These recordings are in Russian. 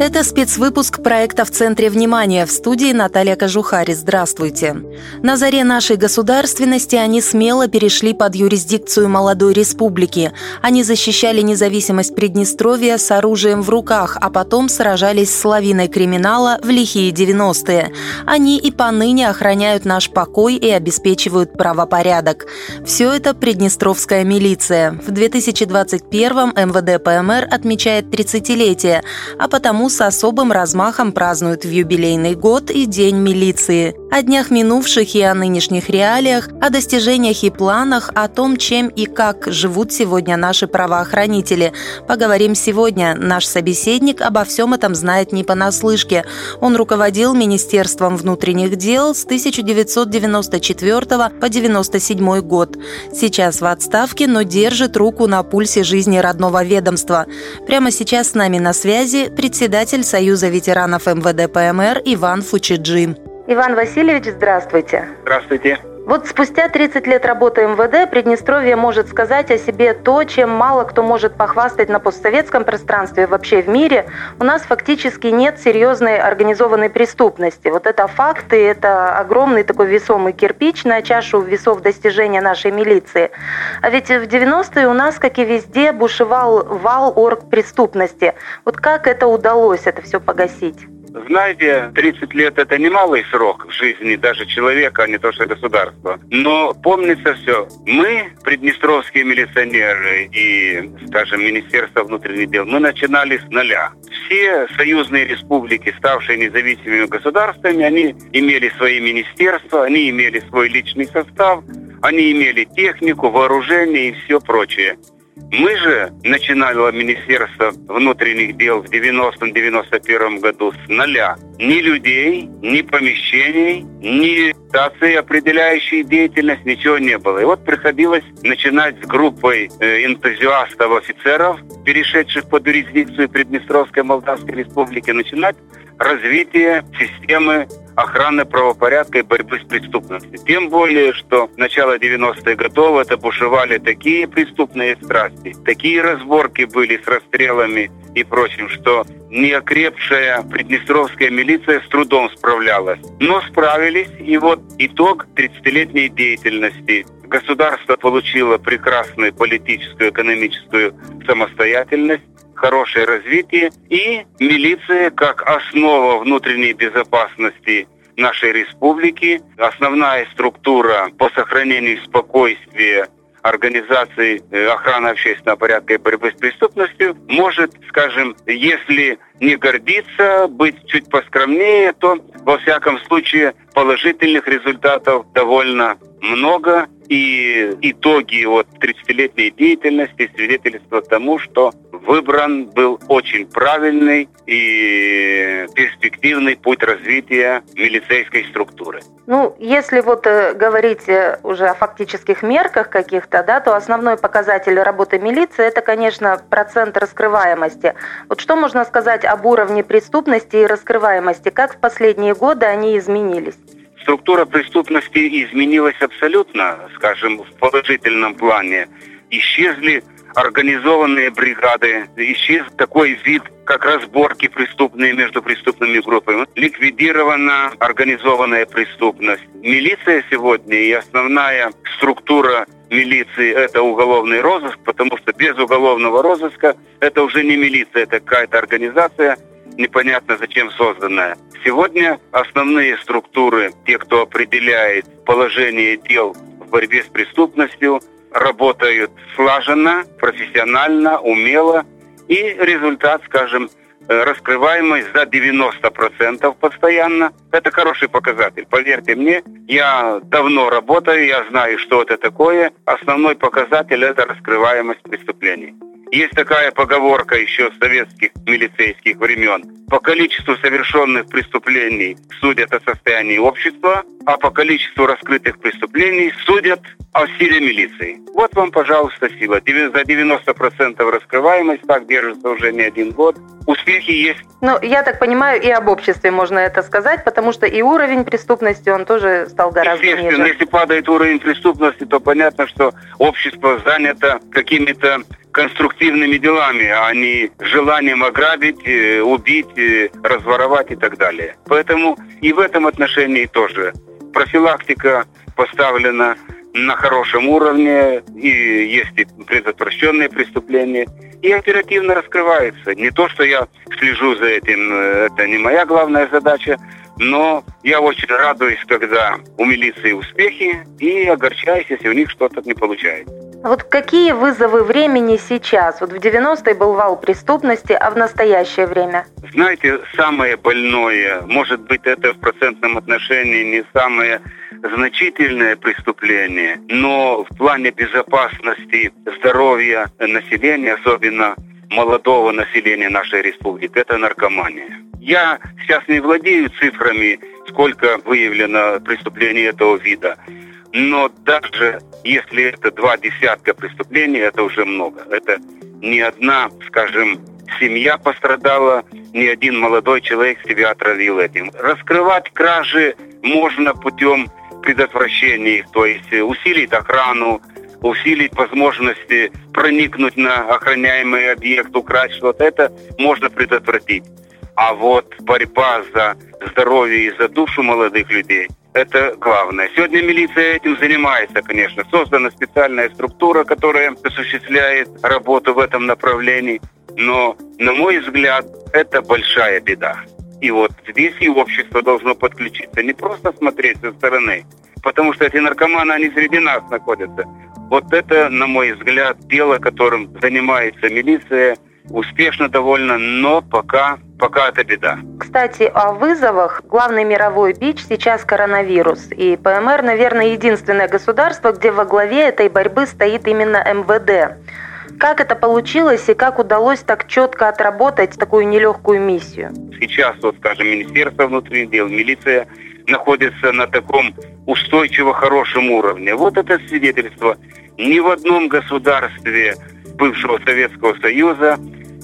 Это спецвыпуск проекта «В центре внимания» в студии Наталья Кожухари. Здравствуйте. На заре нашей государственности они смело перешли под юрисдикцию молодой республики. Они защищали независимость Приднестровья с оружием в руках, а потом сражались с лавиной криминала в лихие 90-е. Они и поныне охраняют наш покой и обеспечивают правопорядок. Все это Приднестровская милиция. В 2021-м МВД ПМР отмечает 30-летие, а потому с особым размахом празднуют в юбилейный год и День милиции. О днях минувших и о нынешних реалиях, о достижениях и планах, о том, чем и как живут сегодня наши правоохранители. Поговорим сегодня. Наш собеседник обо всем этом знает не понаслышке. Он руководил Министерством внутренних дел с 1994 по 1997 год. Сейчас в отставке, но держит руку на пульсе жизни родного ведомства. Прямо сейчас с нами на связи председатель Союза ветеранов МВД ПМР Иван Фучиджи. Иван Васильевич, здравствуйте. Здравствуйте. Вот спустя 30 лет работы МВД Приднестровье может сказать о себе то, чем мало кто может похвастать на постсоветском пространстве вообще в мире. У нас фактически нет серьезной организованной преступности. Вот это факты, это огромный такой весомый кирпич на чашу весов достижения нашей милиции. А ведь в 90-е у нас, как и везде, бушевал вал орг преступности. Вот как это удалось это все погасить? Знаете, 30 лет это немалый срок в жизни даже человека, а не то что государства. Но помнится все. Мы, приднестровские милиционеры и, скажем, Министерство внутренних дел, мы начинали с нуля. Все союзные республики, ставшие независимыми государствами, они имели свои министерства, они имели свой личный состав, они имели технику, вооружение и все прочее. Мы же начинали Министерство внутренних дел в 90-91 году с нуля. Ни людей, ни помещений, ни стации, определяющей деятельность, ничего не было. И вот приходилось начинать с группой э, энтузиастов, офицеров, перешедших под юрисдикцию Приднестровской Молдавской Республики, начинать развитие системы охраны правопорядка и борьбы с преступностью. Тем более, что начало 90-х годов это бушевали такие преступные страсти, такие разборки были с расстрелами и прочим, что неокрепшая приднестровская милиция с трудом справлялась. Но справились, и вот итог 30-летней деятельности. Государство получило прекрасную политическую, экономическую самостоятельность, хорошее развитие и милиция как основа внутренней безопасности нашей республики, основная структура по сохранению спокойствия организации э, охраны общественного порядка и борьбы с преступностью может, скажем, если не гордиться, быть чуть поскромнее, то, во всяком случае, положительных результатов довольно много. И итоги вот 30-летней деятельности свидетельствуют тому, что выбран был очень правильный и перспективный путь развития милицейской структуры. Ну, если вот э, говорить э, уже о фактических мерках каких-то, да, то основной показатель работы милиции это, конечно, процент раскрываемости. Вот что можно сказать об уровне преступности и раскрываемости? Как в последние годы они изменились? Структура преступности изменилась абсолютно, скажем, в положительном плане. Исчезли организованные бригады, исчез такой вид, как разборки преступные между преступными группами. Ликвидирована организованная преступность. Милиция сегодня и основная структура милиции – это уголовный розыск, потому что без уголовного розыска это уже не милиция, это какая-то организация, непонятно зачем созданная. Сегодня основные структуры, те, кто определяет положение дел в борьбе с преступностью – работают слаженно, профессионально, умело. И результат, скажем, э, раскрываемость за 90% постоянно. Это хороший показатель. Поверьте мне, я давно работаю, я знаю, что это такое. Основной показатель – это раскрываемость преступлений. Есть такая поговорка еще с советских милицейских времен. По количеству совершенных преступлений судят о состоянии общества, а по количеству раскрытых преступлений судят в силе милиции. Вот вам, пожалуйста, сила. За 90% раскрываемость, так держится уже не один год. Успехи есть. Ну, я так понимаю, и об обществе можно это сказать, потому что и уровень преступности, он тоже стал гораздо Естественно, ниже. если падает уровень преступности, то понятно, что общество занято какими-то конструктивными делами, а не желанием ограбить, э, убить, э, разворовать и так далее. Поэтому и в этом отношении тоже профилактика поставлена на хорошем уровне, и есть и предотвращенные преступления, и оперативно раскрывается. Не то, что я слежу за этим, э, это не моя главная задача, но я очень радуюсь, когда у милиции успехи, и огорчаюсь, если у них что-то не получается. Вот какие вызовы времени сейчас? Вот в 90-е был вал преступности, а в настоящее время? Знаете, самое больное, может быть, это в процентном отношении не самое значительное преступление, но в плане безопасности здоровья населения, особенно молодого населения нашей республики, это наркомания. Я сейчас не владею цифрами, сколько выявлено преступлений этого вида, но даже если это два десятка преступлений, это уже много. Это не одна, скажем, семья пострадала, ни один молодой человек себя отравил этим. Раскрывать кражи можно путем предотвращения их, то есть усилить охрану, усилить возможности проникнуть на охраняемый объект, украсть что-то, это можно предотвратить. А вот борьба за здоровье и за душу молодых людей – это главное. Сегодня милиция этим занимается, конечно. Создана специальная структура, которая осуществляет работу в этом направлении. Но, на мой взгляд, это большая беда. И вот здесь и общество должно подключиться, не просто смотреть со стороны, потому что эти наркоманы, они среди нас находятся. Вот это, на мой взгляд, дело, которым занимается милиция, успешно довольно, но пока, пока это беда. Кстати, о вызовах. Главный мировой бич сейчас коронавирус. И ПМР, наверное, единственное государство, где во главе этой борьбы стоит именно МВД. Как это получилось и как удалось так четко отработать такую нелегкую миссию? Сейчас, вот, скажем, Министерство внутренних дел, милиция находится на таком устойчиво хорошем уровне. Вот это свидетельство. Ни в одном государстве бывшего Советского Союза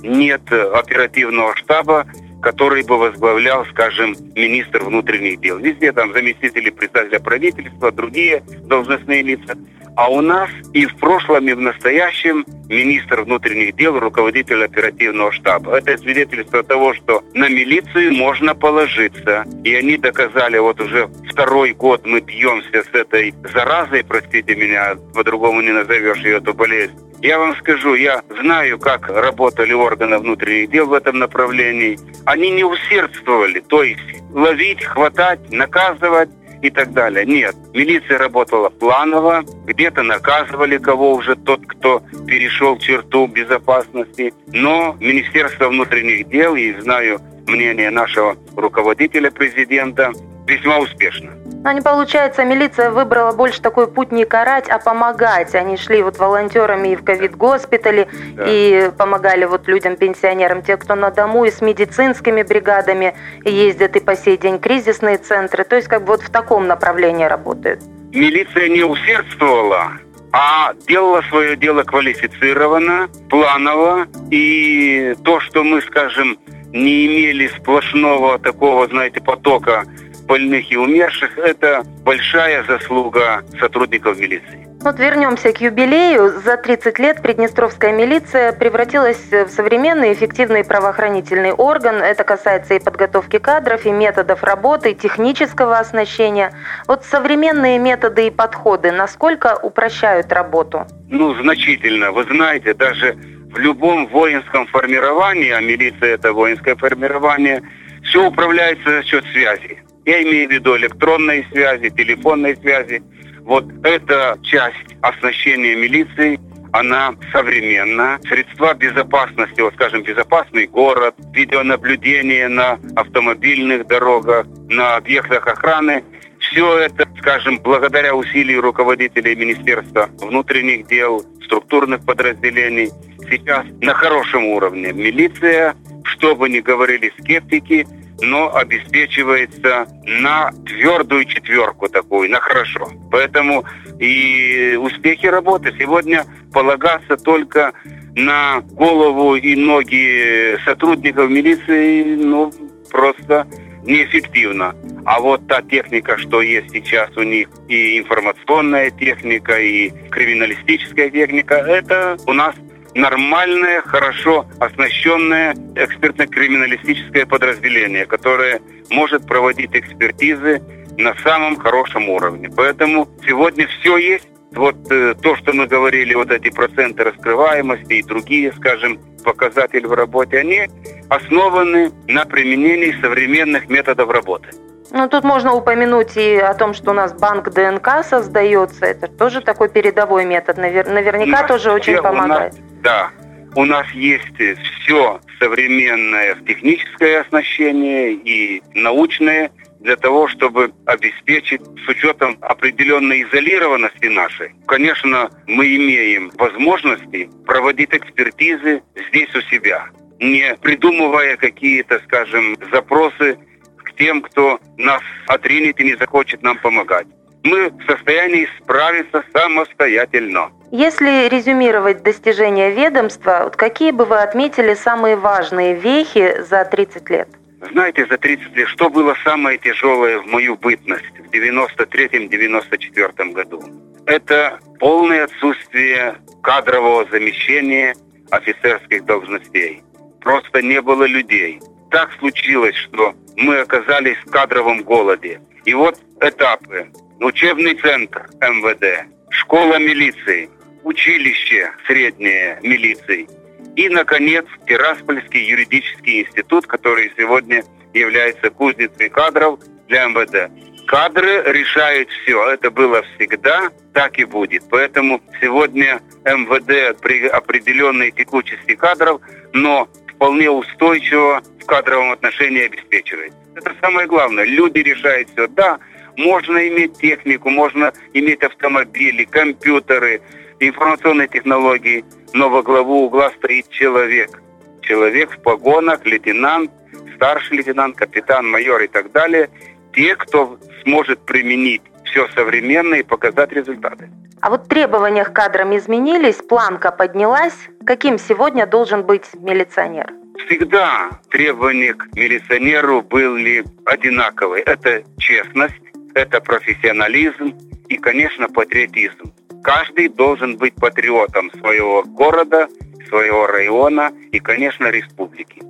нет оперативного штаба, который бы возглавлял, скажем, министр внутренних дел. Везде там заместители председателя правительства, другие должностные лица. А у нас и в прошлом, и в настоящем министр внутренних дел, руководитель оперативного штаба. Это свидетельство того, что на милицию можно положиться. И они доказали, вот уже второй год мы бьемся с этой заразой, простите меня, по-другому не назовешь ее эту болезнь. Я вам скажу, я знаю, как работали органы внутренних дел в этом направлении. Они не усердствовали, то есть ловить, хватать, наказывать и так далее. Нет, милиция работала планово, где-то наказывали кого уже тот, кто перешел черту безопасности. Но Министерство внутренних дел, и знаю мнение нашего руководителя президента, весьма успешно. Но не получается, милиция выбрала больше такой путь не карать, а помогать. Они шли вот волонтерами и в ковид-госпитале, да. и помогали вот людям, пенсионерам, те, кто на дому, и с медицинскими бригадами ездят, и по сей день кризисные центры. То есть как бы вот в таком направлении работают. Милиция не усердствовала, а делала свое дело квалифицированно, планово, и то, что мы, скажем, не имели сплошного такого, знаете, потока больных и умерших – это большая заслуга сотрудников милиции. Вот вернемся к юбилею. За 30 лет Приднестровская милиция превратилась в современный эффективный правоохранительный орган. Это касается и подготовки кадров, и методов работы, и технического оснащения. Вот современные методы и подходы насколько упрощают работу? Ну, значительно. Вы знаете, даже в любом воинском формировании, а милиция это воинское формирование, все управляется за счет связи. Я имею в виду электронной связи, телефонной связи. Вот эта часть оснащения милиции, она современна. Средства безопасности, вот скажем, безопасный город, видеонаблюдение на автомобильных дорогах, на объектах охраны. Все это, скажем, благодаря усилию руководителей Министерства внутренних дел, структурных подразделений, сейчас на хорошем уровне. Милиция, что бы ни говорили скептики, но обеспечивается на твердую четверку такую, на хорошо. Поэтому и успехи работы. Сегодня полагаться только на голову и ноги сотрудников милиции, ну, просто неэффективно. А вот та техника, что есть сейчас у них, и информационная техника, и криминалистическая техника, это у нас нормальное, хорошо оснащенное экспертно-криминалистическое подразделение, которое может проводить экспертизы на самом хорошем уровне. Поэтому сегодня все есть. Вот э, то, что мы говорили, вот эти проценты раскрываемости и другие, скажем, показатели в работе, они основаны на применении современных методов работы. Ну, тут можно упомянуть и о том, что у нас банк ДНК создается. Это тоже такой передовой метод. Навер... Наверняка нас тоже очень помогает. Да, у нас есть все современное техническое оснащение и научное для того, чтобы обеспечить с учетом определенной изолированности нашей. Конечно, мы имеем возможности проводить экспертизы здесь у себя, не придумывая какие-то, скажем, запросы к тем, кто нас отринет и не захочет нам помогать. Мы в состоянии справиться самостоятельно. Если резюмировать достижения ведомства, вот какие бы вы отметили самые важные вехи за 30 лет? Знаете, за 30 лет, что было самое тяжелое в мою бытность в 93-94 году? Это полное отсутствие кадрового замещения офицерских должностей. Просто не было людей. Так случилось, что мы оказались в кадровом голоде. И вот этапы. Учебный центр МВД, школа милиции, училище среднее милиции – и, наконец, Тираспольский юридический институт, который сегодня является кузницей кадров для МВД. Кадры решают все. Это было всегда, так и будет. Поэтому сегодня МВД при определенной текучести кадров, но вполне устойчиво в кадровом отношении обеспечивает. Это самое главное. Люди решают все. Да, можно иметь технику, можно иметь автомобили, компьютеры, информационные технологии – но во главу угла стоит человек. Человек в погонах, лейтенант, старший лейтенант, капитан, майор и так далее. Те, кто сможет применить все современное и показать результаты. А вот требования к кадрам изменились, планка поднялась. Каким сегодня должен быть милиционер? Всегда требования к милиционеру были одинаковые. Это честность, это профессионализм и, конечно, патриотизм. Каждый должен быть патриотом своего города, своего района и, конечно, республики.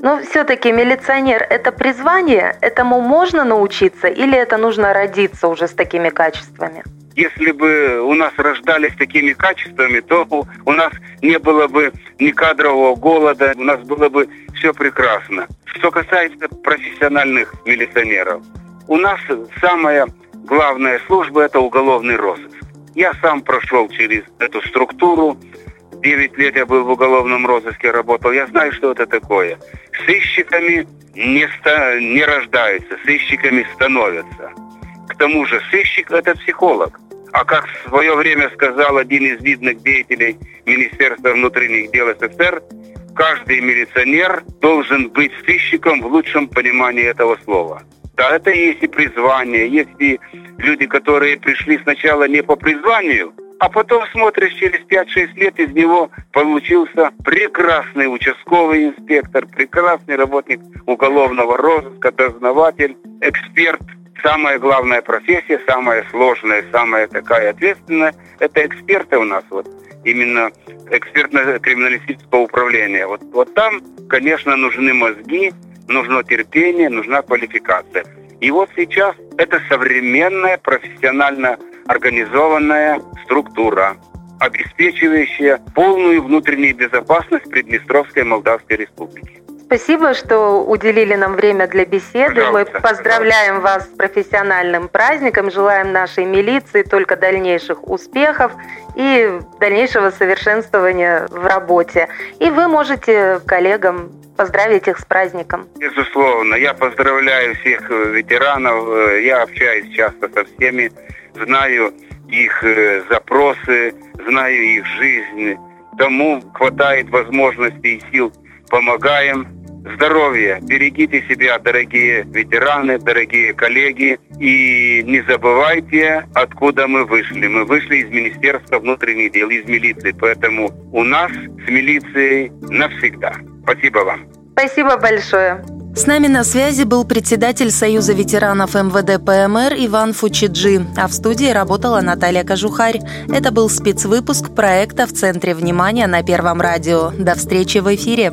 Но все-таки милиционер – это призвание? Этому можно научиться или это нужно родиться уже с такими качествами? Если бы у нас рождались такими качествами, то у нас не было бы ни кадрового голода, у нас было бы все прекрасно. Что касается профессиональных милиционеров, у нас самая главная служба – это уголовный розыск. Я сам прошел через эту структуру. Девять лет я был в уголовном розыске, работал. Я знаю, что это такое. Сыщиками не, ста- не рождаются, сыщиками становятся. К тому же сыщик – это психолог. А как в свое время сказал один из видных деятелей Министерства внутренних дел СССР, каждый милиционер должен быть сыщиком в лучшем понимании этого слова. Да, это есть и призвание, есть и люди, которые пришли сначала не по призванию, а потом смотришь, через 5-6 лет из него получился прекрасный участковый инспектор, прекрасный работник уголовного розыска, дознаватель, эксперт. Самая главная профессия, самая сложная, самая такая ответственная, это эксперты у нас вот именно экспертно-криминалистического управления. Вот, вот там, конечно, нужны мозги, нужно терпение, нужна квалификация. И вот сейчас это современная, профессионально организованная структура, обеспечивающая полную внутреннюю безопасность Приднестровской Молдавской Республики. Спасибо, что уделили нам время для беседы. Пожалуйста, Мы поздравляем пожалуйста. вас с профессиональным праздником, желаем нашей милиции только дальнейших успехов и дальнейшего совершенствования в работе. И вы можете коллегам поздравить их с праздником. Безусловно, я поздравляю всех ветеранов, я общаюсь часто со всеми, знаю их э, запросы, знаю их жизнь, тому хватает возможностей и сил, помогаем здоровья. Берегите себя, дорогие ветераны, дорогие коллеги. И не забывайте, откуда мы вышли. Мы вышли из Министерства внутренних дел, из милиции. Поэтому у нас с милицией навсегда. Спасибо вам. Спасибо большое. С нами на связи был председатель Союза ветеранов МВД ПМР Иван Фучиджи, а в студии работала Наталья Кожухарь. Это был спецвыпуск проекта «В центре внимания» на Первом радио. До встречи в эфире.